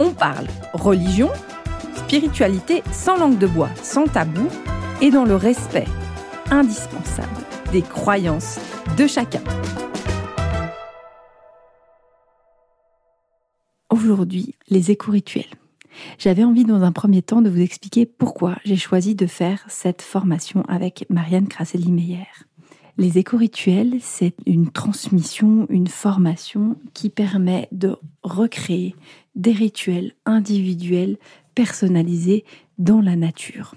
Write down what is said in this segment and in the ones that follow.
on parle religion, spiritualité sans langue de bois, sans tabou et dans le respect indispensable des croyances de chacun. Aujourd'hui, les éco-rituels. J'avais envie dans un premier temps de vous expliquer pourquoi j'ai choisi de faire cette formation avec Marianne Crasselli-Meyer. Les éco-rituels, c'est une transmission, une formation qui permet de recréer des rituels individuels personnalisés dans la nature.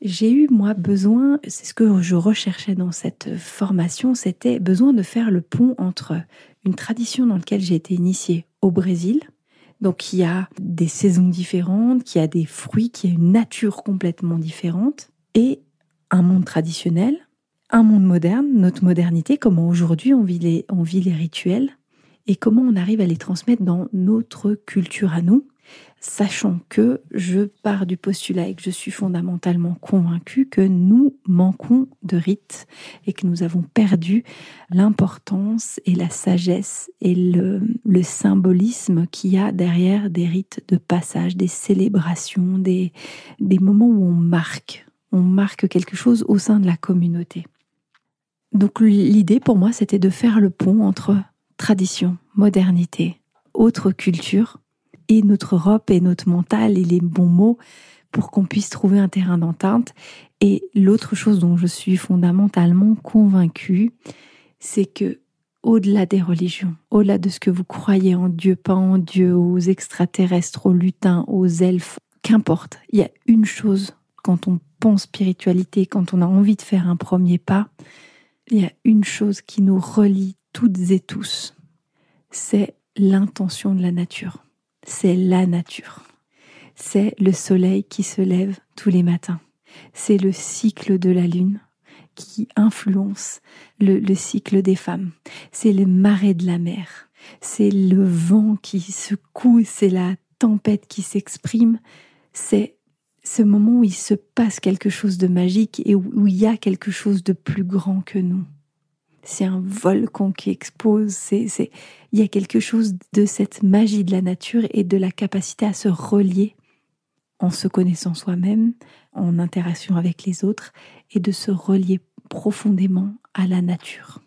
J'ai eu, moi, besoin, c'est ce que je recherchais dans cette formation, c'était besoin de faire le pont entre une tradition dans laquelle j'ai été initiée au Brésil, donc qui a des saisons différentes, qui a des fruits, qui a une nature complètement différente, et un monde traditionnel un monde moderne, notre modernité, comment aujourd'hui on, on vit les rituels et comment on arrive à les transmettre dans notre culture à nous, sachant que je pars du postulat et que je suis fondamentalement convaincue que nous manquons de rites et que nous avons perdu l'importance et la sagesse et le, symbolisme qu'il y a derrière des rites de passage, des célébrations, des, des moments où on marque, on marque quelque chose au sein de la communauté. Donc l'idée pour moi, c'était de faire le pont entre tradition, modernité, autre culture, et notre Europe et notre mental et les bons mots pour qu'on puisse trouver un terrain d'entente. Et l'autre chose dont je suis fondamentalement convaincue, c'est que au-delà des religions, au-delà de ce que vous croyez en Dieu, pas en Dieu, aux extraterrestres, aux lutins, aux elfes, qu'importe, il y a une chose quand on pense spiritualité, quand on a envie de faire un premier pas, il y a une chose qui nous relie toutes et tous, c'est l'intention de la nature. C'est la nature. C'est le soleil qui se lève tous les matins. C'est le cycle de la lune qui influence le, cycle des femmes. C'est les marées de la mer. C'est le vent qui secoue, c'est la tempête qui s'exprime. C'est ce moment où il se passe quelque chose de magique et où, il y a quelque chose de plus grand que nous. C'est un volcan qui explose, il y a quelque chose de cette magie de la nature et de la capacité à se relier en se connaissant soi-même, en interaction avec les autres et de se relier profondément à la nature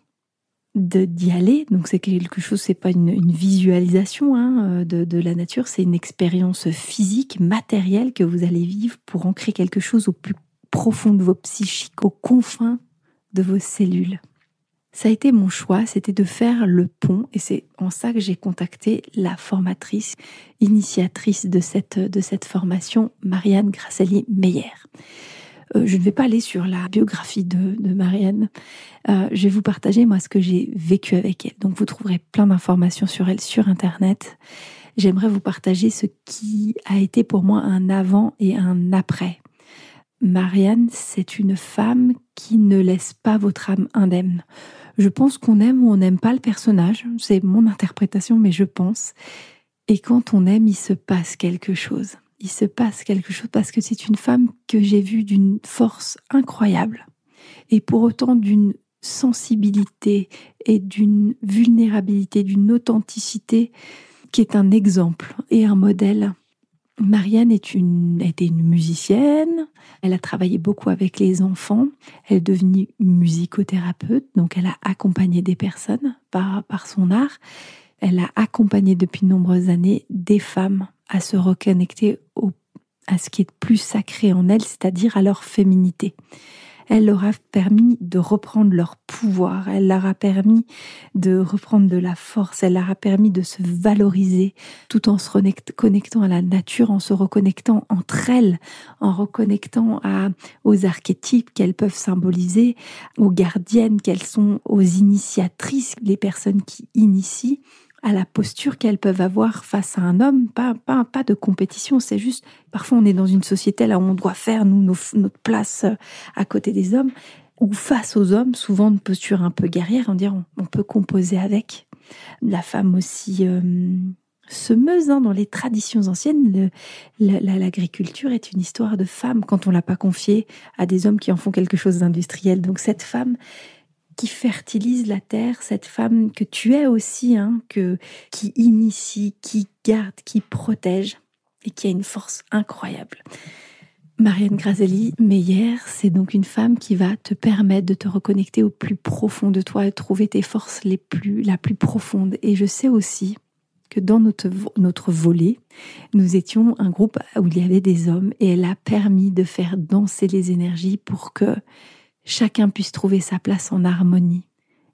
d'y aller. Donc c'est quelque chose, c'est pas une, visualisation hein, de, de, la nature, c'est une expérience physique, matérielle que vous allez vivre pour ancrer quelque chose au plus profond de vos psychiques, aux confins de vos cellules. Ça a été mon choix, c'était de faire le pont et c'est en ça que j'ai contacté la formatrice, initiatrice de cette, de cette formation, Marianne Grasselli-Meyer. Euh, je ne vais pas aller sur la biographie de, Marianne. Euh, je vais vous partager moi ce que j'ai vécu avec elle. Donc vous trouverez plein d'informations sur elle sur Internet. J'aimerais vous partager ce qui a été pour moi un avant et un après. Marianne, c'est une femme qui ne laisse pas votre âme indemne. Je pense qu'on aime ou on n'aime pas le personnage, c'est mon interprétation, mais je pense. Et quand on aime, il se passe quelque chose il se passe quelque chose parce que c'est une femme que j'ai vue d'une force incroyable et pour autant d'une sensibilité et d'une vulnérabilité, d'une authenticité qui est un exemple et un modèle. Marianne est une, était une musicienne, elle a travaillé beaucoup avec les enfants, elle est devenue musicothérapeute, donc elle a accompagné des personnes par, son art, elle a accompagné depuis de nombreuses années des femmes à se reconnecter à ce qui est plus sacré en elles, c'est-à-dire à leur féminité. Elle leur a permis de reprendre leur pouvoir, elle leur a permis de reprendre de la force, elle leur a permis de se valoriser tout en se connectant à la nature, en se reconnectant entre elles, en reconnectant aux archétypes qu'elles peuvent symboliser, aux gardiennes qu'elles sont, aux initiatrices, les personnes qui initient, à la posture qu'elles peuvent avoir face à un homme, pas, pas, pas de compétition, c'est juste, parfois on est dans une société là où on doit faire, nous, notre place euh, à côté des hommes, ou face aux hommes, souvent une posture un peu guerrière, on dirait on, peut composer avec. La femme aussi euh, semeuse, hein, dans les traditions anciennes, l'agriculture est une histoire de femme quand on l'a pas confiée à des hommes qui en font quelque chose d'industriel. Donc cette femme qui fertilise la terre, cette femme que tu es aussi, hein, que, qui initie, qui garde, qui protège et qui a une force incroyable. Marianne Grazelli Meyer, c'est donc une femme qui va te permettre de te reconnecter au plus profond de toi et trouver tes forces les plus, la plus profonde. Et je sais aussi que dans notre, notre volet, nous étions un groupe où il y avait des hommes et elle a permis de faire danser les énergies pour que chacun puisse trouver sa place en harmonie.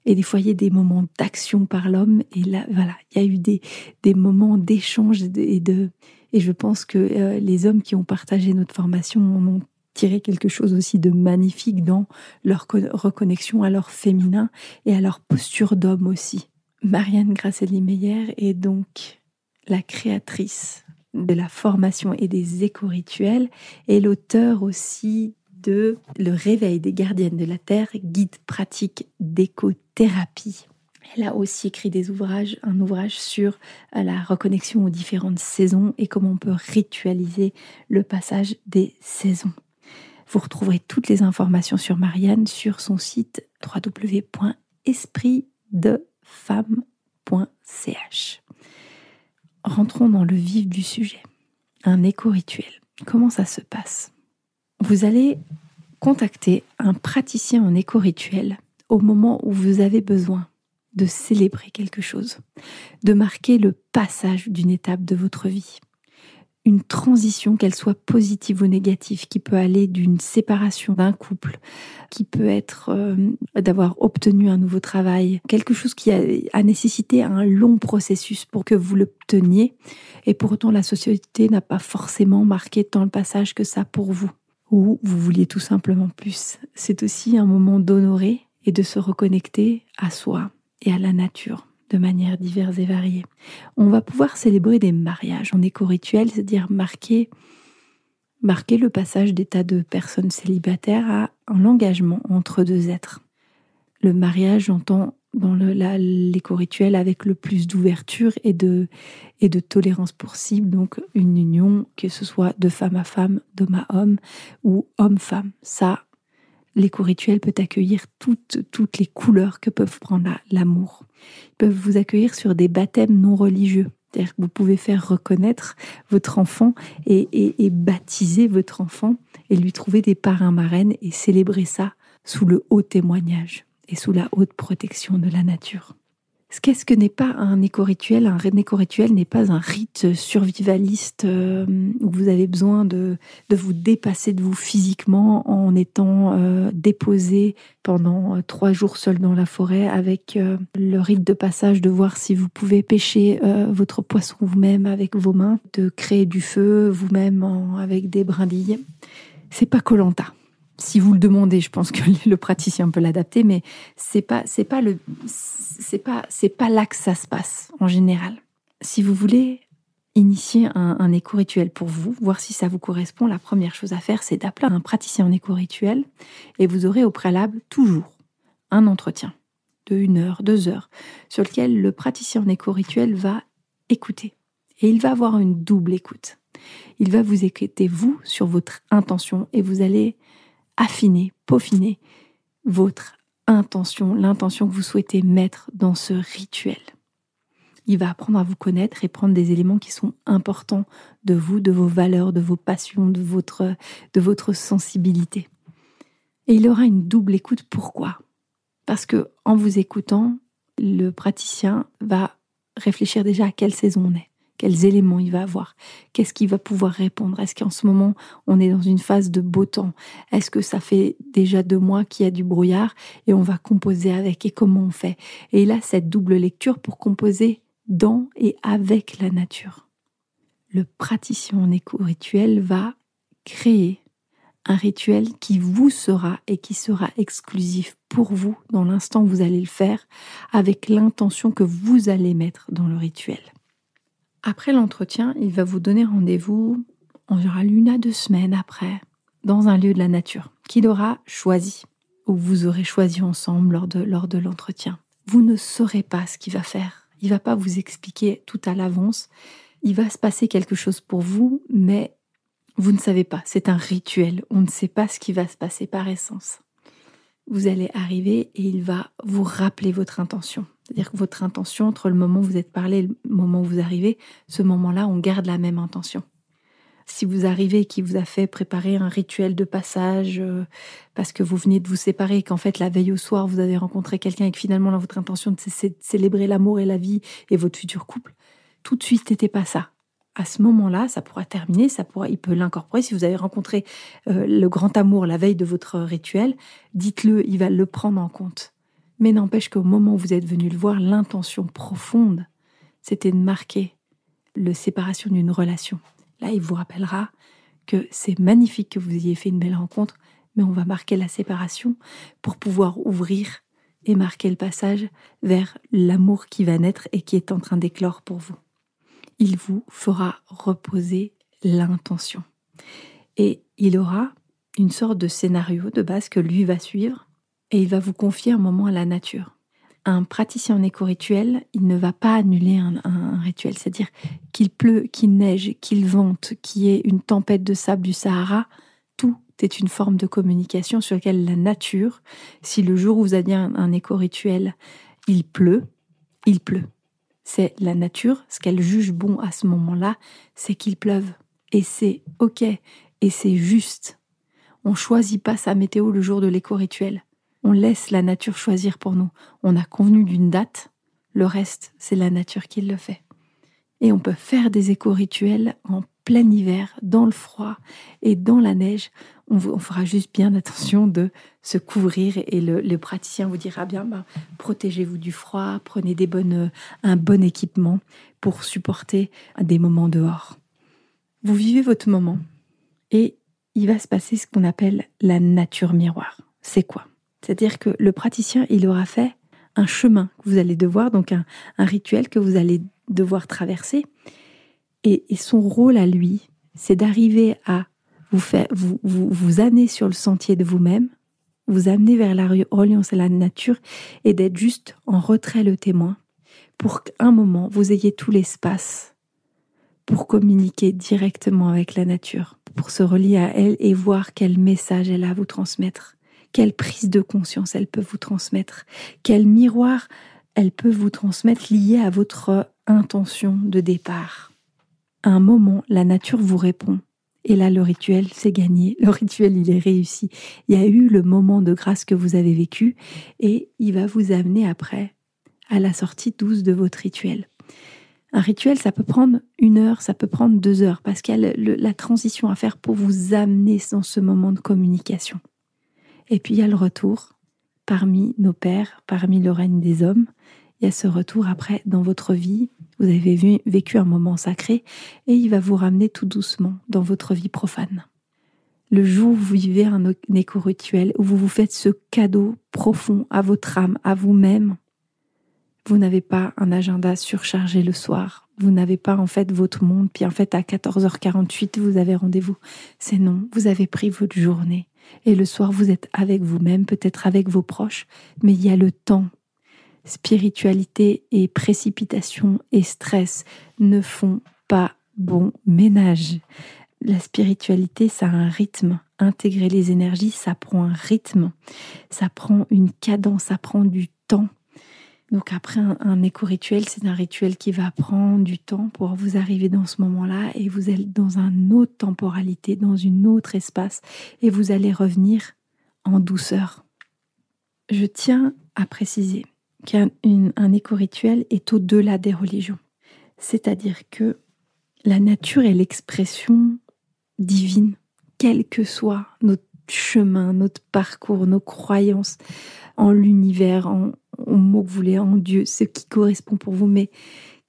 Et des fois, il y a des moments d'action par l'homme. Et là, voilà, il y a eu des, des moments d'échange et de, et je pense que euh, les hommes qui ont partagé notre formation en ont tiré quelque chose aussi de magnifique dans leur reconnexion à leur féminin et à leur posture d'homme aussi. Marianne Grasselli Meyer est donc la créatrice de la formation et des éco-rituels et l'auteur aussi Le réveil des gardiennes de la Terre, guide pratique d'écothérapie. Elle a aussi écrit des ouvrages, un ouvrage sur la reconnexion aux différentes saisons et comment on peut ritualiser le passage des saisons. Vous retrouverez toutes les informations sur Marianne sur son site www.espritdefemme.ch. Rentrons dans le vif du sujet. Un éco-rituel. Comment ça se passe? Vous allez contacter un praticien en éco-rituel au moment où vous avez besoin de célébrer quelque chose, de marquer le passage d'une étape de votre vie. Une transition, qu'elle soit positive ou négative, qui peut aller d'une séparation d'un couple, qui peut être euh, d'avoir obtenu un nouveau travail, quelque chose qui a, a, nécessité un long processus pour que vous l'obteniez, et pourtant la société n'a pas forcément marqué tant le passage que ça pour vous ou vous vouliez tout simplement plus. C'est aussi un moment d'honorer et de se reconnecter à soi et à la nature de manière diverse et variée. On va pouvoir célébrer des mariages en éco-rituel, c'est-à-dire marquer, marquer le passage d'état de personnes célibataires à un engagement entre deux êtres. Le mariage, j'entends dans l'éco-rituel avec le plus d'ouverture et de, et de tolérance possible. Donc une union, que ce soit de femme à femme, d'homme à homme ou homme-femme. Ça, l'éco-rituel peut accueillir toutes, toutes les couleurs que peuvent prendre l'amour. Ils peuvent vous accueillir sur des baptêmes non religieux. C'est-à-dire que vous pouvez faire reconnaître votre enfant et, et, et baptiser votre enfant et lui trouver des parrains marraines et célébrer ça sous le haut témoignage et sous la haute protection de la nature. Qu'est-ce que n'est pas un éco-rituel? Un éco-rituel n'est pas un rite survivaliste euh, où vous avez besoin de, de, vous dépasser de vous physiquement en étant euh, déposé pendant euh, trois jours seul dans la forêt avec le rite de passage de voir si vous pouvez pêcher votre poisson vous-même avec vos mains, de créer du feu vous-même avec des brindilles. C'est pas Colanta si vous le demandez, je pense que le praticien peut l'adapter, mais c'est pas c'est pas le c'est pas c'est pas là que ça se passe en général. Si vous voulez initier un, un éco-rituel pour vous, voir si ça vous correspond, la première chose à faire, c'est d'appeler un praticien en éco-rituel et vous aurez au préalable toujours un entretien de une heure, deux heures, sur lequel le praticien en éco-rituel va écouter. Et il va avoir une double écoute. Il va vous écouter, vous, sur votre intention, et vous allez affiner, peaufiner votre intention, l'intention que vous souhaitez mettre dans ce rituel. Il va apprendre à vous connaître et prendre des éléments qui sont importants de vous, de vos valeurs, de vos passions, de votre, de votre sensibilité. Et il aura une double écoute. Pourquoi? Parce que en vous écoutant, le praticien va réfléchir déjà à quelle saison on est quels éléments il va avoir, qu'est-ce qu'il va pouvoir répondre. Est-ce qu'en ce moment, on est dans une phase de beau temps? Est-ce que ça fait déjà deux mois qu'il y a du brouillard et on va composer avec? Et comment on fait? Et a cette double lecture pour composer dans et avec la nature. Le praticien en éco-rituel va créer un rituel qui vous sera et qui sera exclusif pour vous dans l'instant où vous allez le faire, avec l'intention que vous allez mettre dans le rituel. Après l'entretien, il va vous donner rendez-vous en général une à deux semaines après, dans un lieu de la nature, qu'il aura choisi, ou vous aurez choisi ensemble lors de, lors de l'entretien. Vous ne saurez pas ce qu'il va faire. Il va pas vous expliquer tout à l'avance. Il va se passer quelque chose pour vous, mais vous ne savez pas, c'est un rituel, on ne sait pas ce qui va se passer par essence. Vous allez arriver et il va vous rappeler votre intention. C'est-à-dire que votre intention, entre le moment où vous êtes parlé et le moment où vous arrivez, ce moment-là, on garde la même intention. Si vous arrivez et qu'il vous a fait préparer un rituel de passage euh, parce que vous venez de vous séparer qu'en fait la veille au soir vous avez rencontré quelqu'un et que finalement là, votre intention c'est de célébrer l'amour et la vie et votre futur couple, tout de suite n'était pas ça à ce moment-là, ça pourra terminer, ça pourra, il peut l'incorporer. Si vous avez rencontré euh, le grand amour la veille de votre rituel, dites-le, il va le prendre en compte. Mais n'empêche qu'au moment où vous êtes venu le voir, l'intention profonde, c'était de marquer le séparation d'une relation. Là, il vous rappellera que c'est magnifique que vous ayez fait une belle rencontre, mais on va marquer la séparation pour pouvoir ouvrir et marquer le passage vers l'amour qui va naître et qui est en train d'éclore pour vous il vous fera reposer l'intention. Et il aura une sorte de scénario de base que lui va suivre et il va vous confier un moment à la nature. Un praticien en éco-rituel, il ne va pas annuler un, rituel, c'est-à-dire qu'il pleut, qu'il neige, qu'il vente, qu'il y ait une tempête de sable du Sahara, tout est une forme de communication sur laquelle la nature, si le jour où vous avez un, un éco-rituel, il pleut, il pleut c'est la nature, ce qu'elle juge bon à ce moment-là, c'est qu'il pleuve. Et c'est OK, et c'est juste. On choisit pas sa météo le jour de l'éco-rituel. On laisse la nature choisir pour nous. On a convenu d'une date, le reste, c'est la nature qui le fait. Et on peut faire des éco-rituels en plein hiver, dans le froid et dans la neige. On, fera juste bien attention de se couvrir et le, praticien vous dira bien, ben, protégez-vous du froid, prenez des bonnes, euh, un bon équipement pour supporter des moments dehors. Vous vivez votre moment et il va se passer ce qu'on appelle la nature miroir. C'est quoi? C'est-à-dire que le praticien, il aura fait un chemin que vous allez devoir, donc un rituel que vous allez devoir traverser. Et, son rôle à lui, c'est d'arriver à vous, faire, vous, vous, amener sur le sentier de vous-même, vous amener vers la reliance à la nature et d'être juste en retrait le témoin pour qu'un moment vous ayez tout l'espace pour communiquer directement avec la nature, pour se relier à elle et voir quel message elle a à vous transmettre, quelle prise de conscience elle peut vous transmettre, quel miroir elle peut vous transmettre lié à votre intention de départ à un moment, la nature vous répond. Et là, le rituel, c'est gagné. Le rituel, il est réussi. Il y a eu le moment de grâce que vous avez vécu et il va vous amener après à la sortie douce de votre rituel. Un rituel, ça peut prendre une heure, ça peut prendre deux heures, parce qu'il y a la transition à faire pour vous amener dans ce moment de communication. Et puis il y a le retour parmi nos pères, parmi le règne des hommes. Il y a ce retour après dans votre vie, vous avez vécu un moment sacré et il va vous ramener tout doucement dans votre vie profane. Le jour où vous vivez un éco-rituel, où vous vous faites ce cadeau profond à votre âme, à vous-même, vous n'avez pas un agenda surchargé le soir. Vous n'avez pas en fait votre monde, puis en fait à 14h48 vous avez rendez-vous. C'est non, vous avez pris votre journée. Et le soir vous êtes avec vous-même, peut-être avec vos proches, mais il y a le temps spiritualité et précipitation et stress ne font pas bon ménage. La spiritualité, ça a un rythme. Intégrer les énergies, ça prend un rythme, ça prend une cadence, ça prend du temps. Donc après un, éco-rituel, c'est un rituel qui va prendre du temps pour vous arriver dans ce moment-là et vous êtes dans une autre temporalité, dans une autre espace et vous allez revenir en douceur. Je tiens à préciser, qu'un un éco-rituel est au-delà des religions. C'est-à-dire que la nature est l'expression divine, quel que soit notre chemin, notre parcours, nos croyances en l'univers, en, en mot que vous voulez, en Dieu, ce qui correspond pour vous, mais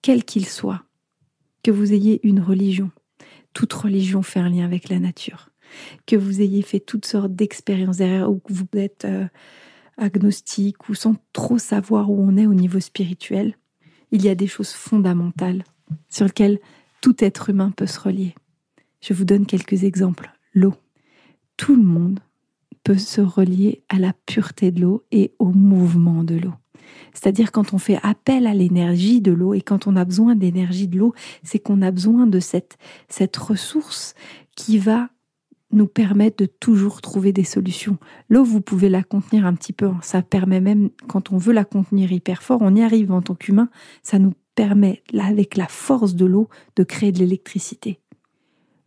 quel qu'il soit, que vous ayez une religion, toute religion fait un lien avec la nature. que vous ayez fait toutes sortes d'expériences derrière ou que vous êtes euh, agnostique ou sans trop savoir où on est au niveau spirituel, il y a des choses fondamentales sur lesquelles tout être humain peut se relier. Je vous donne quelques exemples. L'eau. Tout le monde peut se relier à la pureté de l'eau et au mouvement de l'eau. C'est-à-dire quand on fait appel à l'énergie de l'eau et quand on a besoin d'énergie de l'eau, c'est qu'on a besoin de cette, cette ressource qui va nous permettre de toujours trouver des solutions. L'eau, vous pouvez la contenir un petit peu. Hein. Ça permet même, quand on veut la contenir hyper fort, on y arrive en tant qu'humain, ça nous permet, là, avec la force de l'eau, de créer de l'électricité.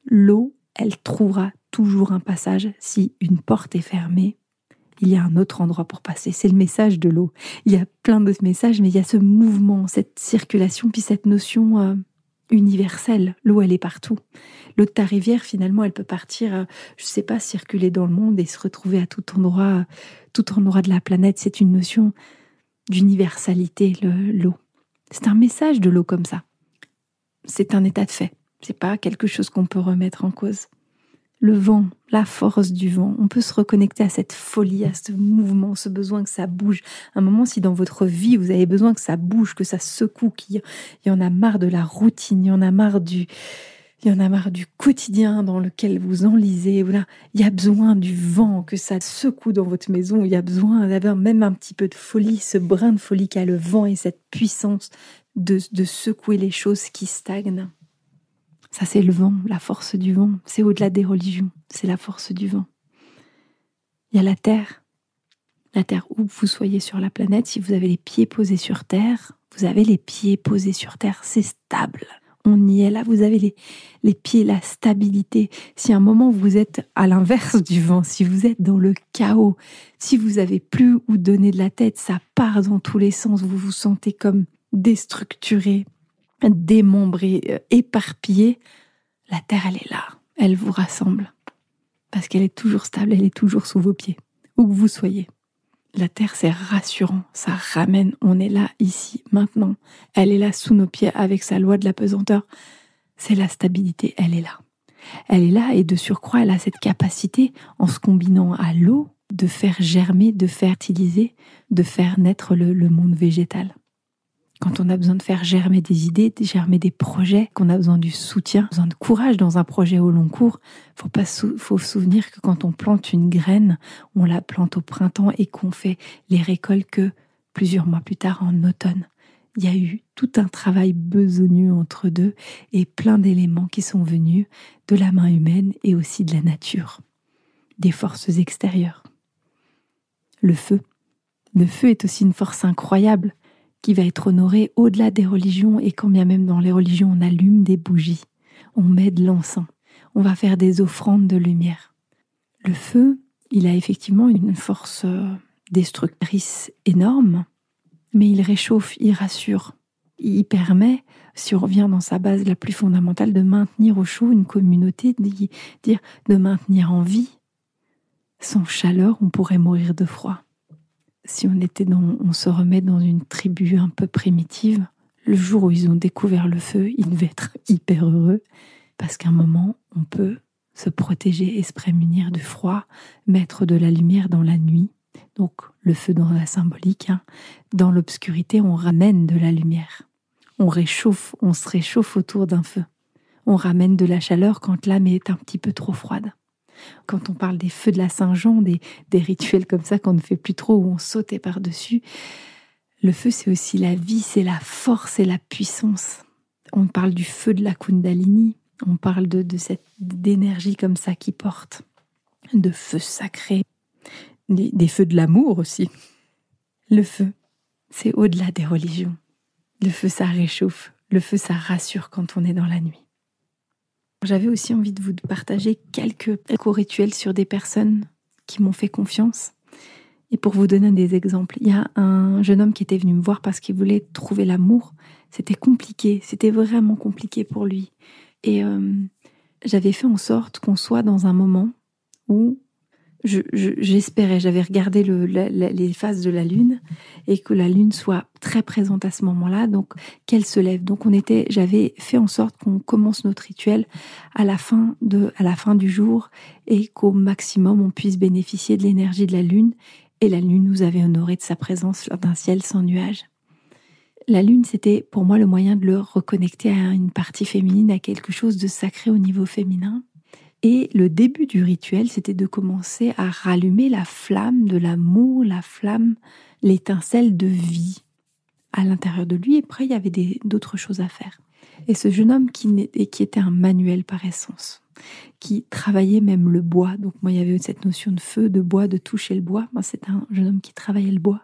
L'eau, elle trouvera toujours un passage si une porte est fermée il y a un autre endroit pour passer. C'est le message de l'eau. Il y a plein d'autres messages, mais il y a ce mouvement, cette circulation, puis cette notion euh, universelle. L'eau, elle est partout. L'eau de ta rivière, finalement, elle peut partir, euh, je ne sais pas, circuler dans le monde et se retrouver à tout endroit, tout endroit de la planète. C'est une notion d'universalité, l'eau. C'est un message de l'eau comme ça. C'est un état de fait. C'est pas quelque chose qu'on peut remettre en cause le vent, la force du vent. On peut se reconnecter à cette folie, à ce mouvement, ce besoin que ça bouge. un moment, si dans votre vie, vous avez besoin que ça bouge, que ça secoue, qu'il y en a marre de la routine, il y en a marre du, y en a marre du quotidien dans lequel vous enlisez. Voilà. Il y a besoin du vent, que ça secoue dans votre maison. Il y a besoin d'avoir même un petit peu de folie, ce brin de folie qu'a le vent et cette puissance de, de secouer les choses qui stagnent. Ça, c'est le vent, la force du vent. C'est au-delà des religions, c'est la force du vent. Il y a la terre. La terre, où vous soyez sur la planète, si vous avez les pieds posés sur terre, vous avez les pieds posés sur terre, c'est stable. On y est là, vous avez les, les pieds, la stabilité. Si à un moment vous êtes à l'inverse du vent, si vous êtes dans le chaos, si vous avez plus où donner de la tête, ça part dans tous les sens, vous vous sentez comme déstructuré, démembrée, euh, éparpillée, la terre, elle est là. Elle vous rassemble. Parce qu'elle est toujours stable, elle est toujours sous vos pieds, où que vous soyez. La terre, c'est rassurant, ça ramène, on est là, ici, maintenant. Elle est là sous nos pieds avec sa loi de la pesanteur. C'est la stabilité, elle est là. Elle est là et de surcroît, elle a cette capacité, en se combinant à l'eau, de faire germer, de fertiliser, de faire naître le monde végétal quand on a besoin de faire germer des idées, de germer des projets, qu'on a besoin du soutien, besoin de courage dans un projet au long cours, faut pas faut souvenir que quand on plante une graine, on la plante au printemps et qu'on fait les récoltes que plusieurs mois plus tard en automne. Il y a eu tout un travail besogneux entre deux et plein d'éléments qui sont venus de la main humaine et aussi de la nature, des forces extérieures. Le feu. Le feu est aussi une force incroyable qui va être honoré au-delà des religions et quand bien même dans les religions on allume des bougies, on met de l'encens, on va faire des offrandes de lumière. Le feu, il a effectivement une force euh, destructrice énorme, mais il réchauffe, il rassure, il permet, si on revient dans sa base la plus fondamentale, de maintenir au chaud une communauté, de dire de maintenir en vie. Sans chaleur, on pourrait mourir de froid si on était dans, on se remet dans une tribu un peu primitive, le jour où ils ont découvert le feu, ils devaient être hyper heureux parce qu'à un moment, on peut se protéger et se prémunir du froid, mettre de la lumière dans la nuit. Donc le feu dans la symbolique, hein. dans l'obscurité, on ramène de la lumière. On réchauffe, on se réchauffe autour d'un feu. On ramène de la chaleur quand l'âme est un petit peu trop froide. Quand on parle des feux de la Saint-Jean, des, rituels comme ça qu'on ne fait plus trop, où on sautait par-dessus, le feu, c'est aussi la vie, c'est la force et la puissance. On parle du feu de la Kundalini, on parle de, cette d'énergie comme ça qui porte, de feu sacré, des feux de l'amour aussi. Le feu, c'est au-delà des religions. Le feu, ça réchauffe. Le feu, ça rassure quand on est dans la nuit. J'avais aussi envie de vous partager quelques éco-rituels sur des personnes qui m'ont fait confiance. Et pour vous donner des exemples, il y a un jeune homme qui était venu me voir parce qu'il voulait trouver l'amour. C'était compliqué, c'était vraiment compliqué pour lui. Et euh, j'avais fait en sorte qu'on soit dans un moment où j'espérais, j'avais regardé les phases de la lune et que la lune soit très présente à ce moment-là, donc qu'elle se lève. Donc on était, j'avais fait en sorte qu'on commence notre rituel à la fin de, à la fin du jour et qu'au maximum on puisse bénéficier de l'énergie de la lune. Et la lune nous avait honoré de sa présence d'un ciel sans nuages. La lune, c'était pour moi le moyen de le reconnecter à une partie féminine, à quelque chose de sacré au niveau féminin. Et le début du rituel, c'était de commencer à rallumer la flamme de l'amour, la flamme, l'étincelle de vie à l'intérieur de lui. Et après, il y avait d'autres choses à faire. Et ce jeune homme qui, était un manuel par essence, qui travaillait même le bois. Donc moi, il y avait cette notion de feu, de bois, de toucher le bois. Moi, c'est un jeune homme qui travaillait le bois.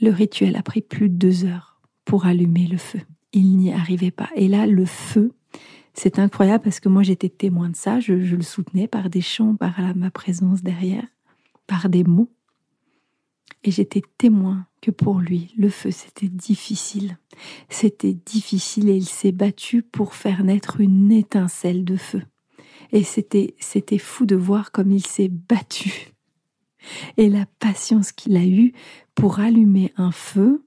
Le rituel a pris plus de deux heures pour allumer le feu. Il n'y arrivait pas. Et là, le feu c'est incroyable parce que moi j'étais témoin de ça, je, le soutenais par des chants, par ma présence derrière, par des mots. Et j'étais témoin que pour lui, le feu, c'était difficile. C'était difficile et il s'est battu pour faire naître une étincelle de feu. Et c'était, c'était fou de voir comme il s'est battu. Et la patience qu'il a eue pour allumer un feu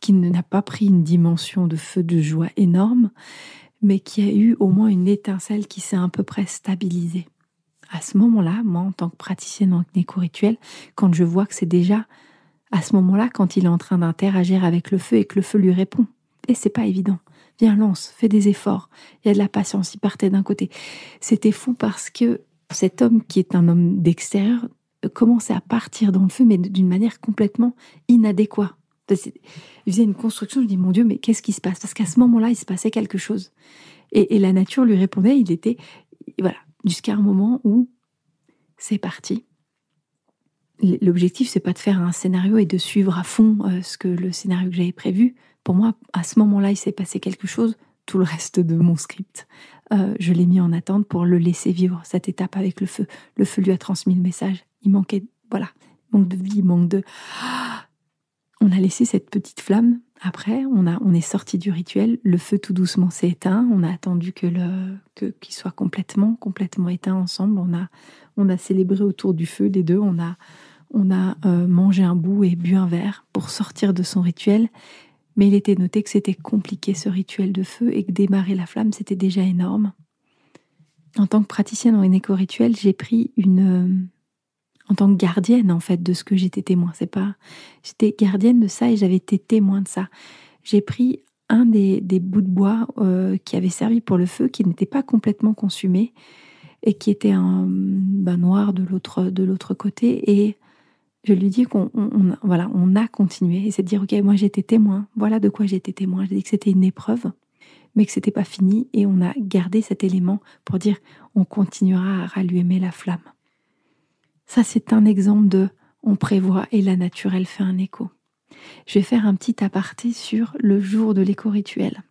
qui n'a pas pris une dimension de feu de joie énorme, mais qui a eu au moins une étincelle qui s'est à peu près stabilisée. À ce moment-là, moi, en tant que praticienne en éco-rituel, quand je vois que c'est déjà à ce moment-là, quand il est en train d'interagir avec le feu et que le feu lui répond, et c'est pas évident. Viens, lance, fais des efforts. Il y a de la patience. Il partait d'un côté. C'était fou parce que cet homme, qui est un homme d'extérieur, commençait à partir dans le feu, mais d'une manière complètement inadéquate. Il faisait une construction, je dis mon Dieu, mais qu'est-ce qui se passe? Parce qu'à ce moment-là, il se passait quelque chose. Et, la nature lui répondait, il était, voilà, jusqu'à un moment où c'est parti. L'objectif, c'est pas de faire un scénario et de suivre à fond euh, ce que le scénario que j'avais prévu. Pour moi, à ce moment-là, il s'est passé quelque chose. Tout le reste de mon script, euh, je l'ai mis en attente pour le laisser vivre cette étape avec le feu. Le feu lui a transmis le message. Il manquait, voilà, manque de vie, manque de on a laissé cette petite flamme. Après, on, a, on est sorti du rituel. Le feu tout doucement s'est éteint. On a attendu que le qu'il soit complètement complètement éteint ensemble. On a on a célébré autour du feu les deux. On a on a euh, mangé un bout et bu un verre pour sortir de son rituel. Mais il était noté que c'était compliqué ce rituel de feu et que démarrer la flamme c'était déjà énorme. En tant que praticienne en éco-rituel, j'ai pris une en tant que gardienne en fait de ce que j'étais témoin. C'est pas, j'étais gardienne de ça et j'avais été témoin de ça. J'ai pris un des, bouts de bois euh, qui avait servi pour le feu, qui n'était pas complètement consumé et qui était un ben, noir de l'autre de l'autre côté et je lui dis qu'on voilà on a continué et c'est de dire ok moi j'étais témoin voilà de quoi j'étais témoin j'ai dit que c'était une épreuve mais que c'était pas fini et on a gardé cet élément pour dire on continuera à rallumer la flamme ça, c'est un exemple de on prévoit et la naturelle fait un écho. Je vais faire un petit aparté sur le jour de l'éco-rituel.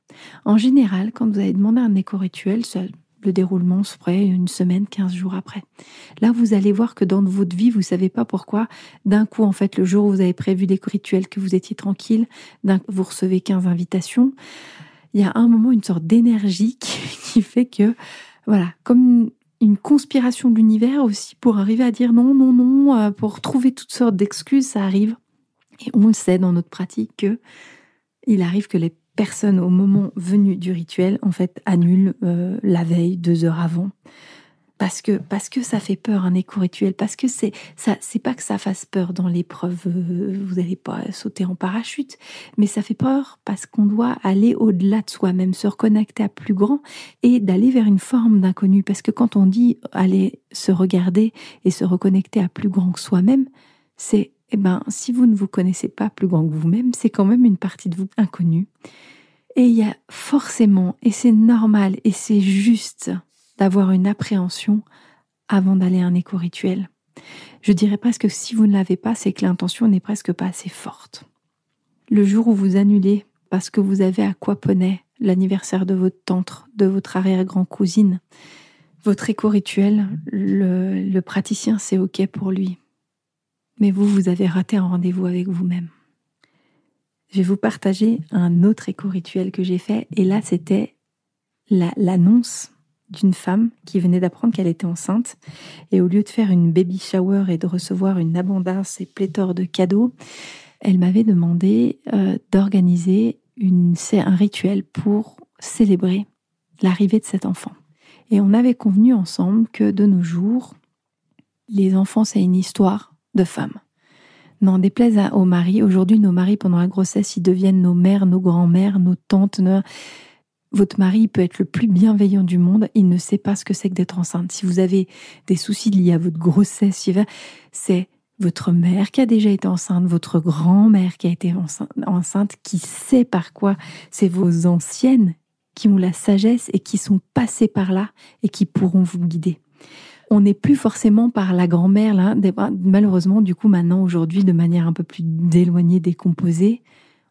En général, quand vous avez demandé un éco-rituel, le déroulement se ferait une semaine, 15 jours après. Là, vous allez voir que dans votre vie, vous savez pas pourquoi, d'un coup, en fait, le jour où vous avez prévu l'éco-rituel, que vous étiez tranquille, vous recevez 15 invitations, il y a un moment, une sorte d'énergie qui fait que, voilà, comme une conspiration de l'univers aussi pour arriver à dire non, non, non, euh, pour trouver toutes sortes d'excuses, ça arrive. Et on le sait dans notre pratique que il arrive que les personnes au moment venu du rituel, en fait, annulent euh, la veille, deux heures avant parce que parce que ça fait peur un éco-rituel, parce que c'est ça c'est pas que ça fasse peur dans l'épreuve, euh, vous n'allez pas sauter en parachute, mais ça fait peur parce qu'on doit aller au-delà de soi-même, se reconnecter à plus grand et d'aller vers une forme d'inconnu. Parce que quand on dit aller se regarder et se reconnecter à plus grand que soi-même, c'est eh ben si vous ne vous connaissez pas plus grand que vous-même, c'est quand même une partie de vous inconnue. Et il y a forcément, et c'est normal, et c'est juste, d'avoir une appréhension avant d'aller à un éco-rituel. Je dirais presque que si vous ne l'avez pas, c'est que l'intention n'est presque pas assez forte. Le jour où vous annulez parce que vous avez aquaponé l'anniversaire de votre tante, de votre arrière-grand-cousine, votre éco-rituel, le, le praticien, c'est OK pour lui. Mais vous, vous avez raté un rendez-vous avec vous-même. Je vais vous partager un autre éco-rituel que j'ai fait, et là, c'était l'annonce d'une femme qui venait d'apprendre qu'elle était enceinte. Et au lieu de faire une baby shower et de recevoir une abondance et pléthore de cadeaux, elle m'avait demandé euh, d'organiser un rituel pour célébrer l'arrivée de cet enfant. Et on avait convenu ensemble que de nos jours, les enfants, c'est une histoire de femmes. N'en déplaise aux maris, aujourd'hui, nos maris, pendant la grossesse, ils deviennent nos mères, nos grands-mères, nos tantes. Votre mari peut être le plus bienveillant du monde, il ne sait pas ce que c'est que d'être enceinte. Si vous avez des soucis liés à votre grossesse, c'est votre mère qui a déjà été enceinte, votre grand-mère qui a été enceinte, qui sait par quoi. C'est vos anciennes qui ont la sagesse et qui sont passées par là et qui pourront vous guider on n'est plus forcément par la grand-mère. Malheureusement, du coup, maintenant, aujourd'hui, de manière un peu plus éloignée, décomposée,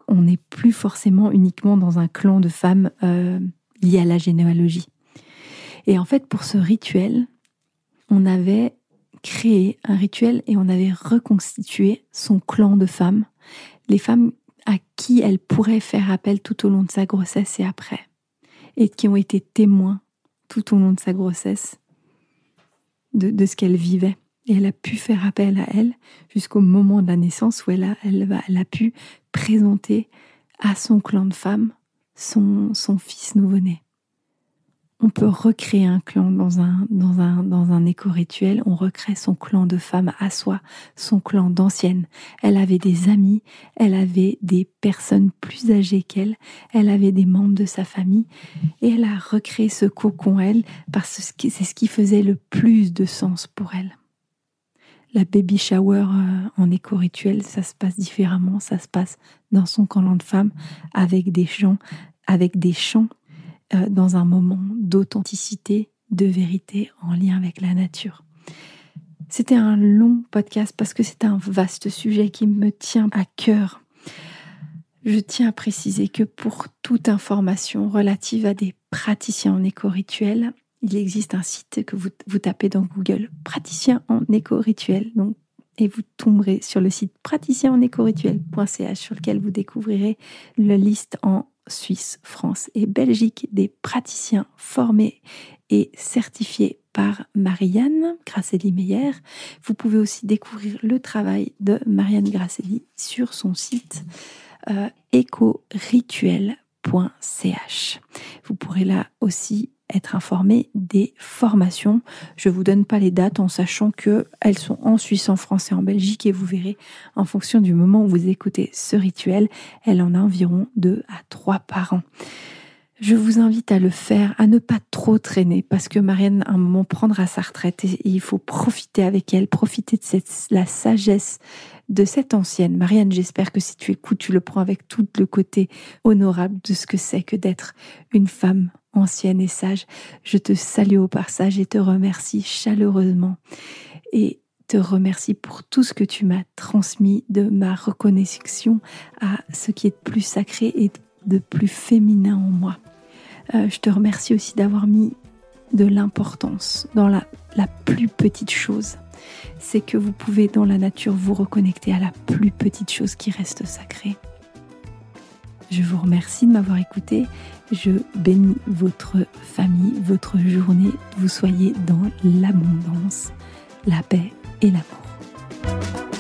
on n'est plus forcément uniquement dans un clan de femmes euh, liées à la généalogie. Et en fait, pour ce rituel, on avait créé un rituel et on avait reconstitué son clan de femmes, les femmes à qui elle pourrait faire appel tout au long de sa grossesse et après, et qui ont été témoins tout au long de sa grossesse de, ce qu'elle vivait. Et elle a pu faire appel à elle jusqu'au moment de la naissance où elle a, elle, a pu présenter à son clan de femmes son, son fils nouveau-né on peut recréer un clan dans un, dans un, dans un éco-rituel, on recrée son clan de femmes à soi, son clan d'anciennes. Elle avait des amis, elle avait des personnes plus âgées qu'elle, elle avait des membres de sa famille, et elle a recréé ce cocon, elle, parce que c'est ce qui faisait le plus de sens pour elle. La baby shower euh, en éco-rituel, ça se passe différemment, ça se passe dans son clan de femmes, avec des gens, avec des chants euh, dans un moment d'authenticité, de vérité en lien avec la nature. C'était un long podcast parce que c'est un vaste sujet qui me tient à cœur. Je tiens à préciser que pour toute information relative à des praticiens en éco-rituel, il existe un site que vous, tapez dans Google, praticien en éco-rituel, et vous tomberez sur le site praticien en éco-rituel.ch sur lequel vous découvrirez la liste en Suisse, France et Belgique des praticiens formés et certifiés par Marianne Grasselli Meyer. Vous pouvez aussi découvrir le travail de Marianne Grasselli sur son site euh. Vous pourrez là aussi être informé des formations. Je vous donne pas les dates en sachant que elles sont en Suisse, en France et en Belgique et vous verrez en fonction du moment où vous écoutez ce rituel, elle en a environ deux à trois par an. Je vous invite à le faire, à ne pas trop traîner, parce que Marianne, à un moment, prendra sa retraite et il faut profiter avec elle, profiter de cette, la sagesse de cette ancienne. Marianne, j'espère que si tu écoutes, tu le prends avec tout le côté honorable de ce que c'est que d'être une femme ancienne et sage. Je te salue au passage et te remercie chaleureusement et te remercie pour tout ce que tu m'as transmis de ma reconnexion à ce qui est de plus sacré et de plus féminin en moi. Euh, je te remercie aussi d'avoir mis de l'importance dans la, la plus petite chose. C'est que vous pouvez dans la nature vous reconnecter à la plus petite chose qui reste sacrée. Je vous remercie de m'avoir écouté. Je bénis votre famille, votre journée. Vous soyez dans l'abondance, la paix et l'amour.